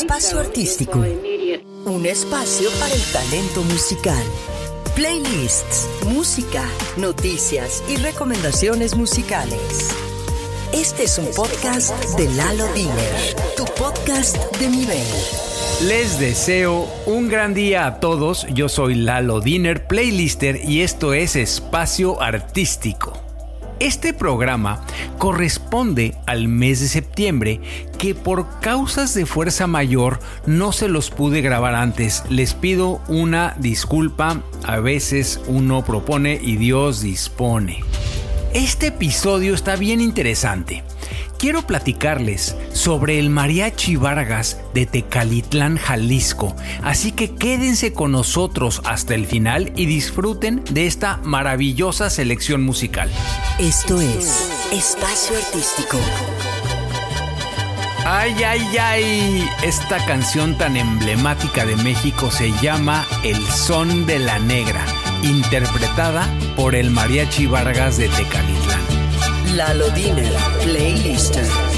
Espacio Artístico. Un espacio para el talento musical. Playlists, música, noticias y recomendaciones musicales. Este es un podcast de Lalo Diner, tu podcast de nivel. Les deseo un gran día a todos. Yo soy Lalo Diner, playlister, y esto es Espacio Artístico. Este programa corresponde al mes de septiembre que por causas de fuerza mayor no se los pude grabar antes. Les pido una disculpa, a veces uno propone y Dios dispone. Este episodio está bien interesante quiero platicarles sobre el Mariachi Vargas de Tecalitlán, Jalisco. Así que quédense con nosotros hasta el final y disfruten de esta maravillosa selección musical. Esto es Espacio Artístico. Ay, ay, ay, esta canción tan emblemática de México se llama El Son de la Negra, interpretada por el Mariachi Vargas de Tecalitlán. Lalo Diner, Playlist.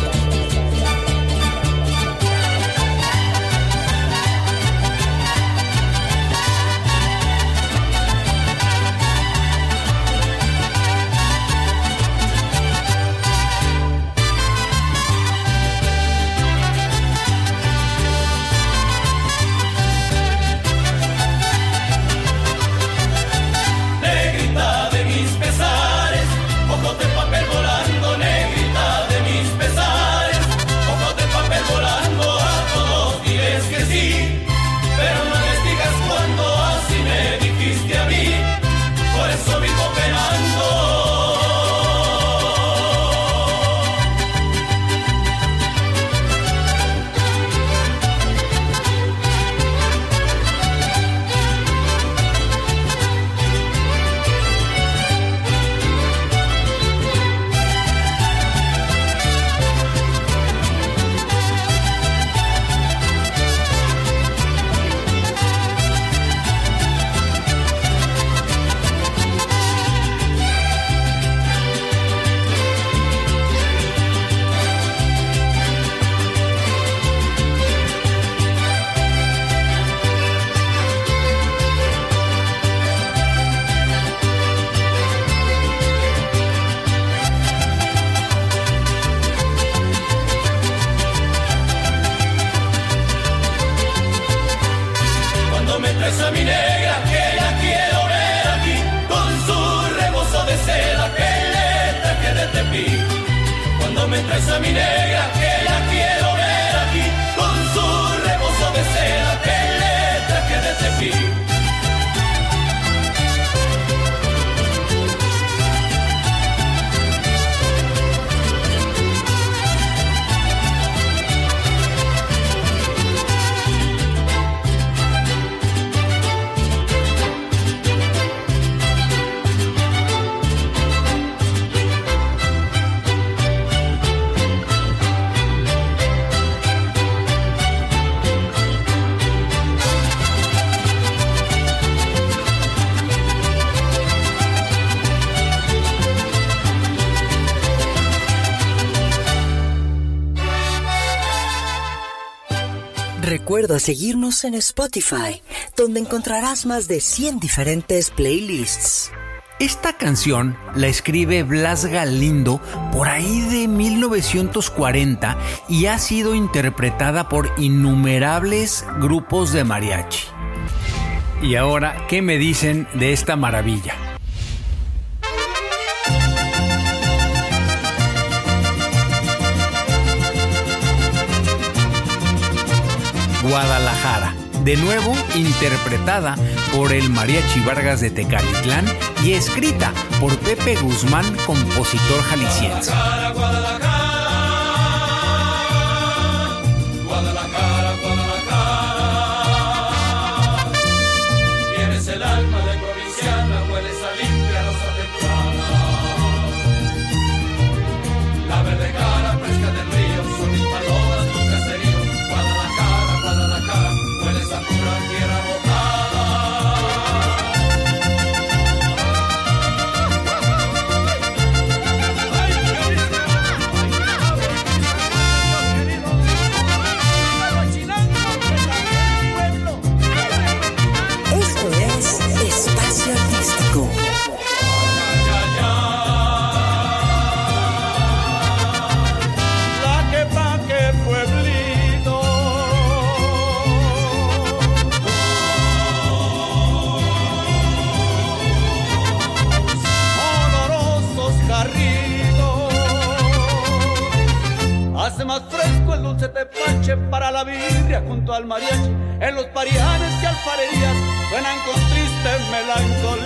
Recuerda seguirnos en Spotify, donde encontrarás más de 100 diferentes playlists. Esta canción la escribe Blas Galindo por ahí de 1940 y ha sido interpretada por innumerables grupos de mariachi. Y ahora, ¿qué me dicen de esta maravilla? Guadalajara. De nuevo interpretada por el Mariachi Vargas de Tecalitlán y escrita por Pepe Guzmán, compositor jalisciense. Triste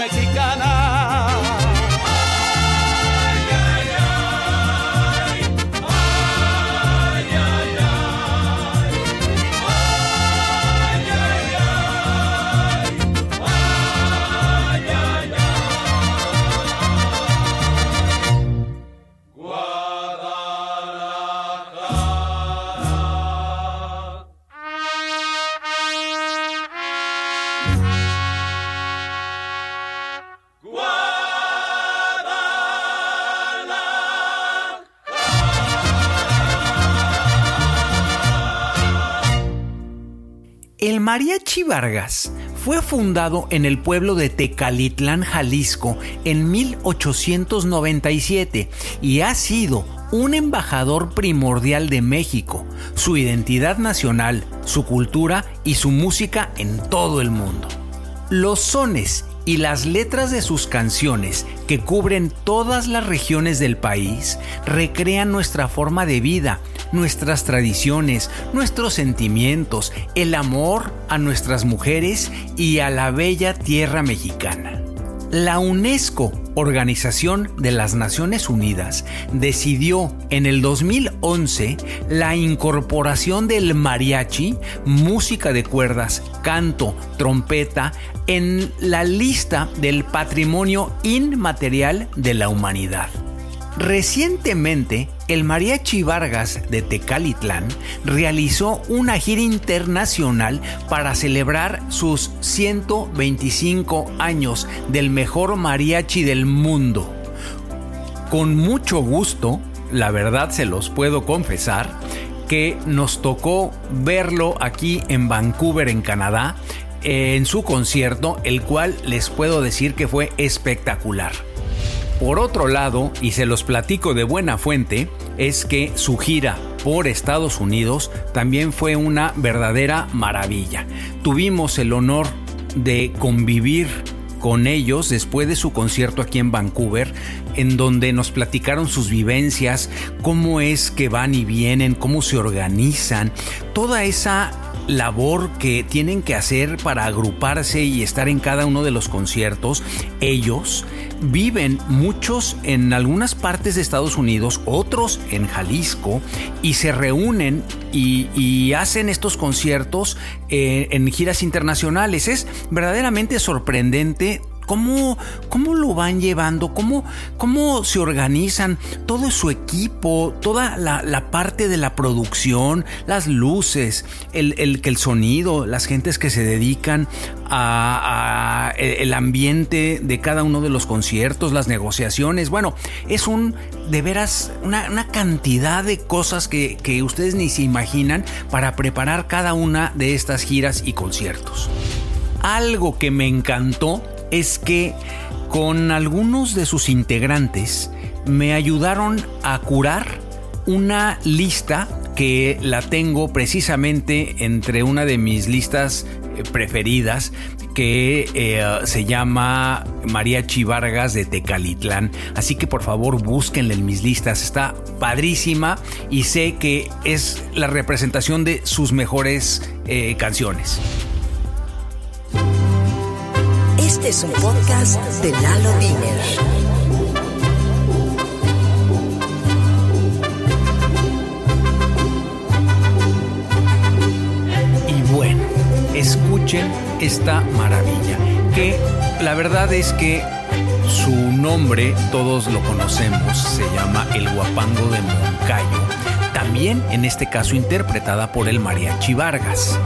alma Mariachi Vargas fue fundado en el pueblo de Tecalitlán, Jalisco, en 1897 y ha sido un embajador primordial de México, su identidad nacional, su cultura y su música en todo el mundo. Los sones y las letras de sus canciones, que cubren todas las regiones del país, recrean nuestra forma de vida, nuestras tradiciones, nuestros sentimientos, el amor a nuestras mujeres y a la bella tierra mexicana. La UNESCO, Organización de las Naciones Unidas, decidió en el 2011 la incorporación del mariachi, música de cuerdas, canto, trompeta, en la lista del patrimonio inmaterial de la humanidad. Recientemente, el Mariachi Vargas de Tecalitlán realizó una gira internacional para celebrar sus 125 años del mejor mariachi del mundo. Con mucho gusto, la verdad se los puedo confesar, que nos tocó verlo aquí en Vancouver, en Canadá, en su concierto, el cual les puedo decir que fue espectacular. Por otro lado, y se los platico de buena fuente, es que su gira por Estados Unidos también fue una verdadera maravilla. Tuvimos el honor de convivir con ellos después de su concierto aquí en Vancouver, en donde nos platicaron sus vivencias, cómo es que van y vienen, cómo se organizan, toda esa labor que tienen que hacer para agruparse y estar en cada uno de los conciertos, ellos viven muchos en algunas partes de Estados Unidos, otros en Jalisco, y se reúnen y, hacen estos conciertos eh, en giras internacionales. Es verdaderamente sorprendente ¿Cómo, cómo lo van llevando? ¿Cómo, ¿Cómo se organizan todo su equipo? Toda la, parte de la producción, las luces, el, el, el sonido, las gentes que se dedican a, el ambiente de cada uno de los conciertos, las negociaciones. Bueno, es un de veras una, cantidad de cosas que, que ustedes ni se imaginan para preparar cada una de estas giras y conciertos. Algo que me encantó es que con algunos de sus integrantes me ayudaron a curar una lista que la tengo precisamente entre una de mis listas eh, preferidas que eh, se llama Mariachi Vargas de Tecalitlán. Así que por favor búsquenla en mis listas. Está padrísima y sé que es la representación de sus mejores eh, canciones. Este es un podcast de Lalo Diner. Y bueno, escuchen esta maravilla, que la verdad es que su nombre todos lo conocemos, se llama El Guapango de Moncayo, también en este caso interpretada por el Mariachi Vargas.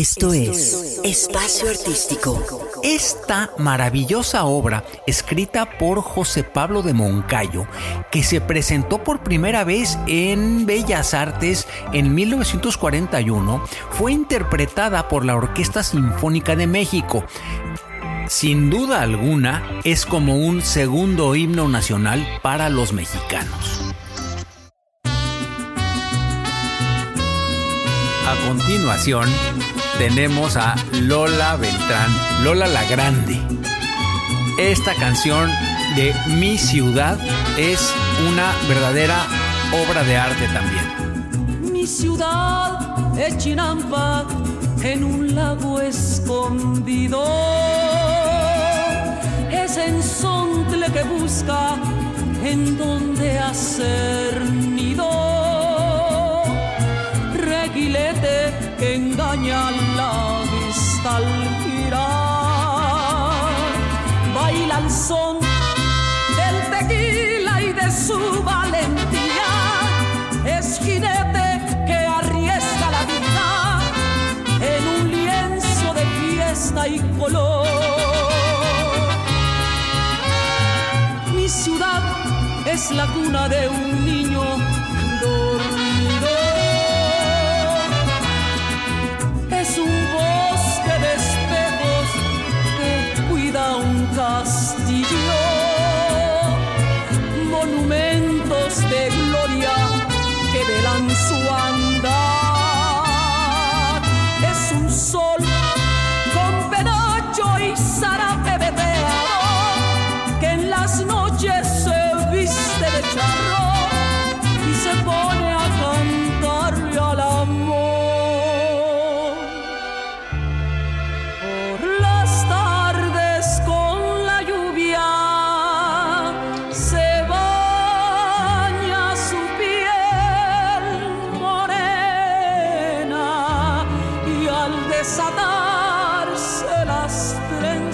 Esto es Espacio Artístico. Esta maravillosa obra, escrita por José Pablo de Moncayo, que se presentó por primera vez en Bellas Artes en 1941, fue interpretada por la Orquesta Sinfónica de México. Sin duda alguna, es como un segundo himno nacional para los mexicanos. A continuación, tenemos a Lola Beltrán, Lola la Grande. Esta canción de Mi Ciudad es una verdadera obra de arte también. Mi ciudad es Chinampa en un lago escondido. Es en Sontle que busca en donde hacer nido que engaña la vista al girar. Baila el son del tequila y de su valentía. Es jinete que arriesga la vida en un lienzo de fiesta y color. Mi ciudad es la cuna de un niño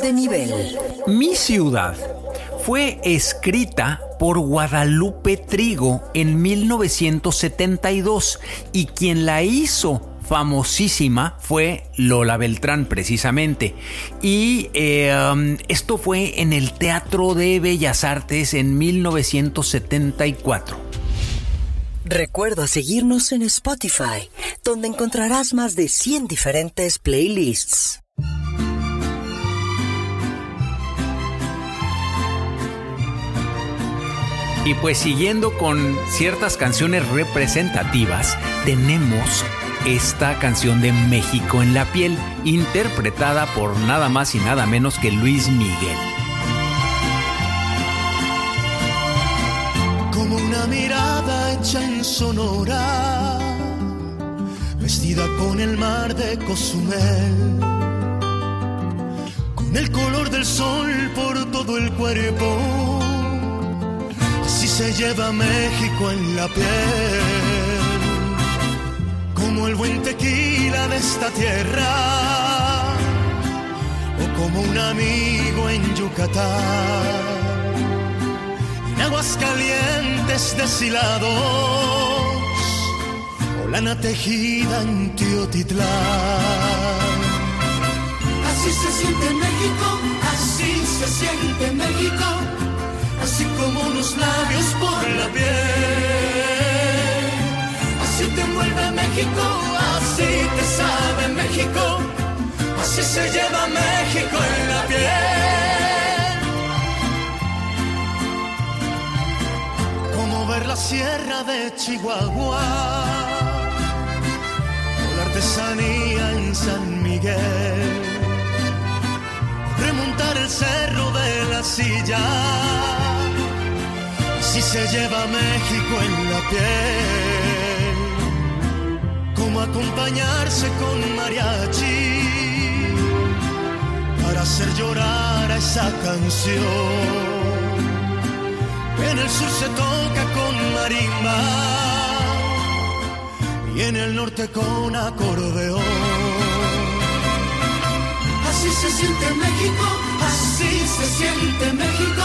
de nivel. Mi ciudad fue escrita por Guadalupe Trigo en 1972 y quien la hizo famosísima fue Lola Beltrán precisamente. Y eh, um, esto fue en el Teatro de Bellas Artes en 1974. Recuerda seguirnos en Spotify, donde encontrarás más de 100 diferentes playlists. Y pues siguiendo con ciertas canciones representativas, tenemos esta canción de México en la piel, interpretada por nada más y nada menos que Luis Miguel. Como una mirada hecha en sonora, vestida con el mar de Cozumel, con el color del sol por todo el cuerpo se lleva México en la piel, como el buen tequila de esta tierra, o como un amigo en Yucatán, en aguas calientes deshilados, o lana tejida en Teotitlán. Así se siente México, así se siente México, así como unos labios por la piel. Así te envuelve México, así te sabe México, así se lleva México en la piel. Como ver la sierra de Chihuahua, o la artesanía en San Miguel remontar el cerro de la silla. Si se lleva México en la piel, como acompañarse con mariachi para hacer llorar a esa canción. En el sur se toca con marimba y en el norte con acordeón. Así se siente México, así se siente México,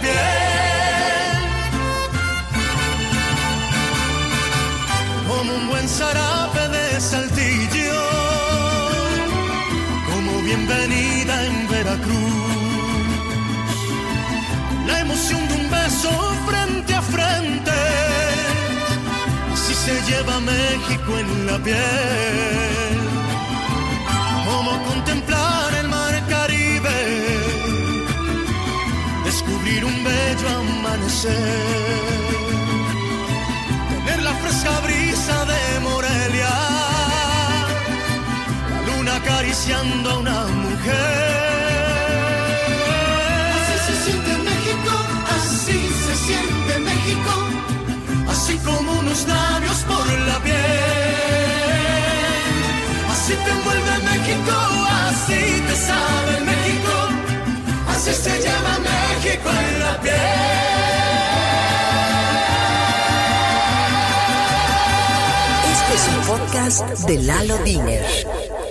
lleva México en la piel. Como contemplar el mar Caribe, descubrir un bello amanecer, tener la fresca brisa de Morelia, la luna acariciando a una mujer. Como unos labios te envuelve México, así te sabe México, así se llama México en la piel. Este es un podcast de Lalo Diner.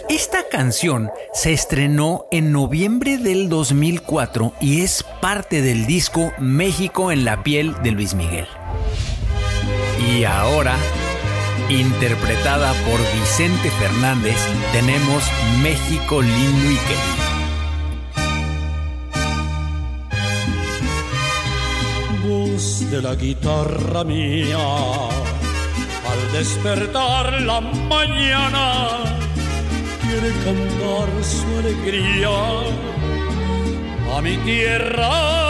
Esta canción se estrenó en noviembre del 2004 y es parte del disco México en la piel de Luis Miguel. Y ahora, interpretada por Vicente Fernández, tenemos México lindo y querido. Voz de la guitarra mía, al despertar la mañana, quiere cantar su alegría a mi tierra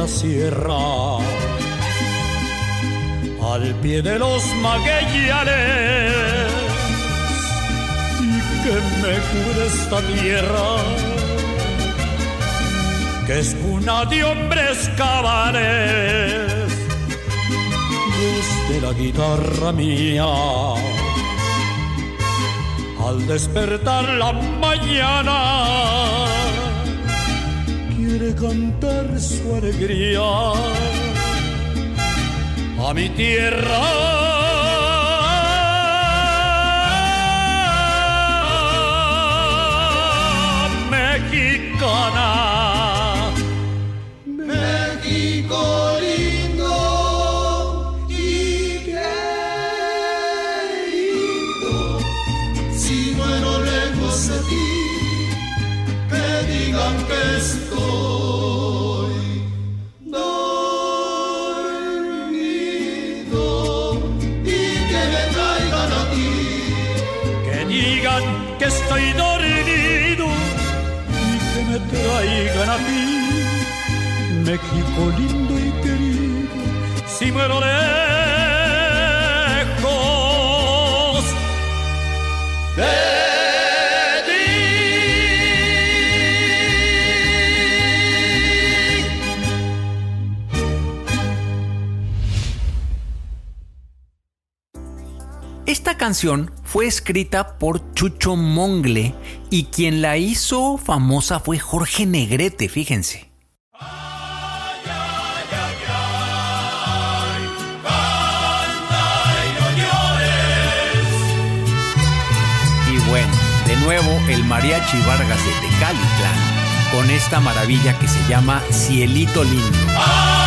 la sierra, al pie de los maguellanes, y que me cure esta tierra, que es cuna de hombres cabales, de la guitarra mía. Al despertar la mañana, cantar su alegría a mi tierra. traigan México lindo y querido, si muero lejos de. Esta canción fue escrita por Chucho Mongle y quien la hizo famosa fue Jorge Negrete, fíjense. El mariachi Vargas de Tecalitlán con esta maravilla que se llama Cielito Lindo.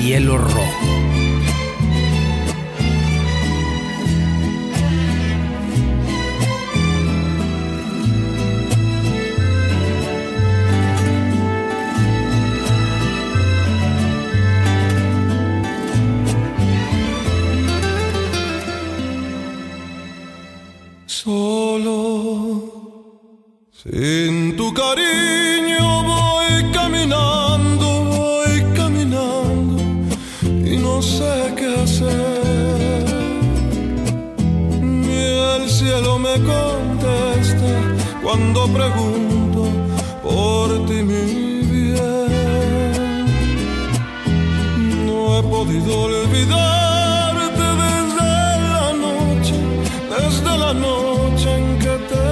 Cielo Rojo. Sin tu cariño contesta cuando pregunto por ti mi bien. No he podido olvidarte desde la noche, desde la noche en que te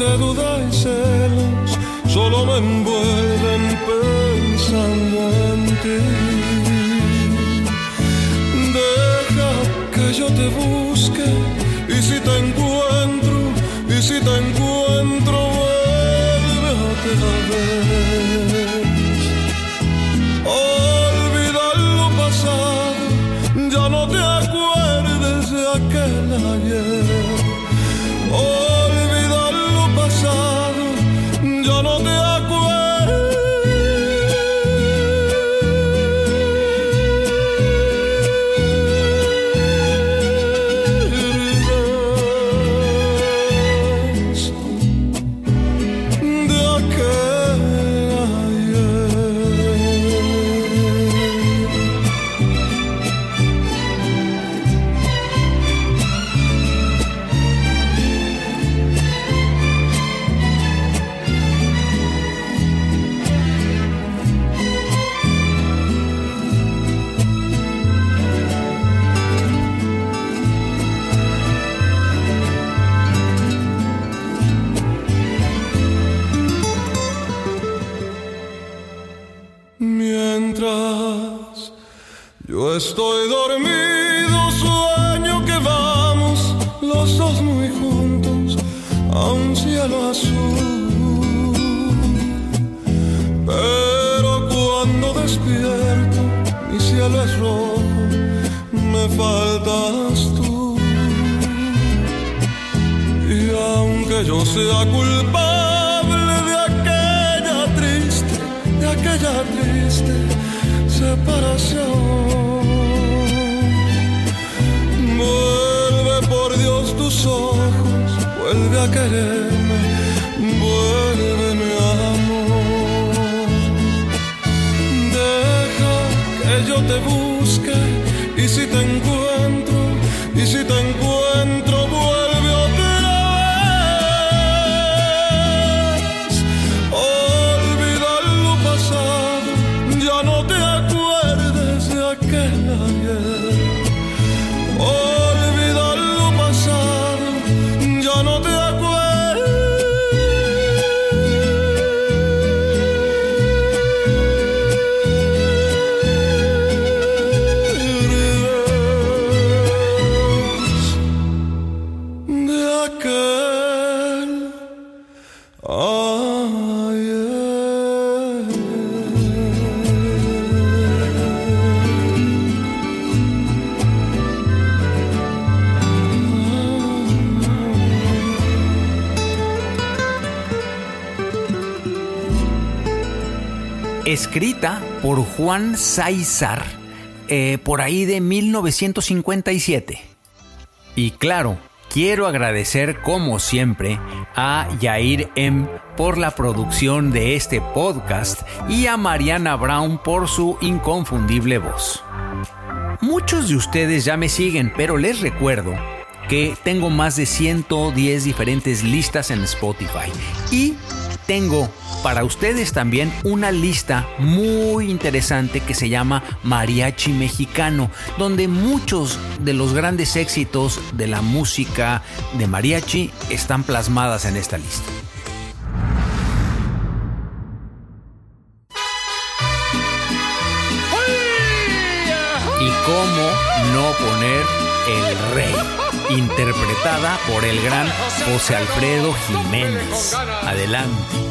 de duda y celos solo me envuelven faltas tú. Y aunque yo sea culpable de aquella triste, de aquella triste separación. ojos, vuelve a quererme, vuelve mi amor. Deja que yo te busque y si te encuentro, escrita por Juan Sáizar eh, por ahí de 1957. Y claro, quiero agradecer como siempre a Yair M por la producción de este podcast y a Mariana Brown por su inconfundible voz. Muchos de ustedes ya me siguen, pero les recuerdo que tengo más de 110 diferentes listas en Spotify y tengo para ustedes también una lista muy interesante que se llama Mariachi Mexicano, donde muchos de los grandes éxitos de la música de mariachi están plasmadas en esta lista. Y cómo no poner el rey, interpretada por el gran José Alfredo Jiménez. Adelante.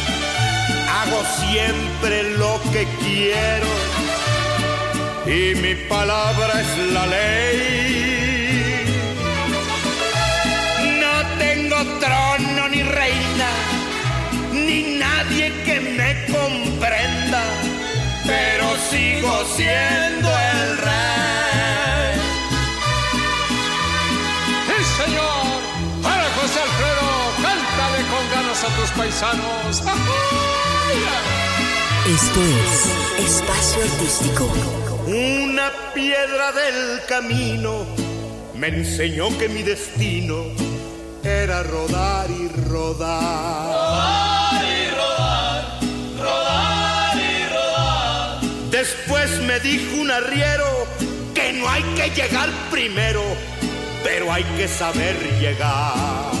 hago siempre lo que quiero y mi palabra es la ley. No tengo trono ni reina, ni nadie que me comprenda, pero sigo siendo el rey. ¡Sí, señor! Para José Alfredo, cántale con ganas a tus paisanos. Esto es Espacio Artístico. Una piedra del camino me enseñó que mi destino era rodar y rodar. Rodar y rodar, rodar y rodar. Después me dijo un arriero que no hay que llegar primero, pero hay que saber llegar.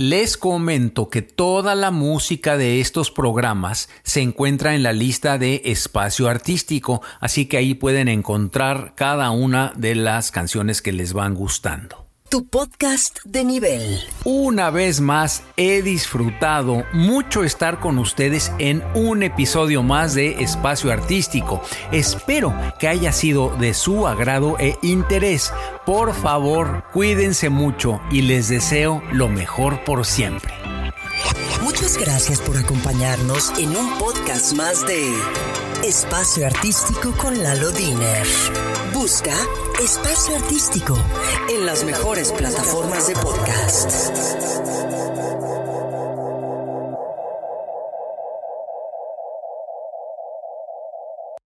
Les comento que toda la música de estos programas se encuentra en la lista de espacio artístico, así que ahí pueden encontrar cada una de las canciones que les van gustando. Tu podcast de nivel. Una vez más he disfrutado mucho estar con ustedes en un episodio más de Espacio Artístico. Espero que haya sido de su agrado e interés. Por favor, cuídense mucho y les deseo lo mejor por siempre. Muchas gracias por acompañarnos en un podcast más de Espacio Artístico con Lalo Diner. Busca Espacio Artístico en las mejores plataformas de podcast.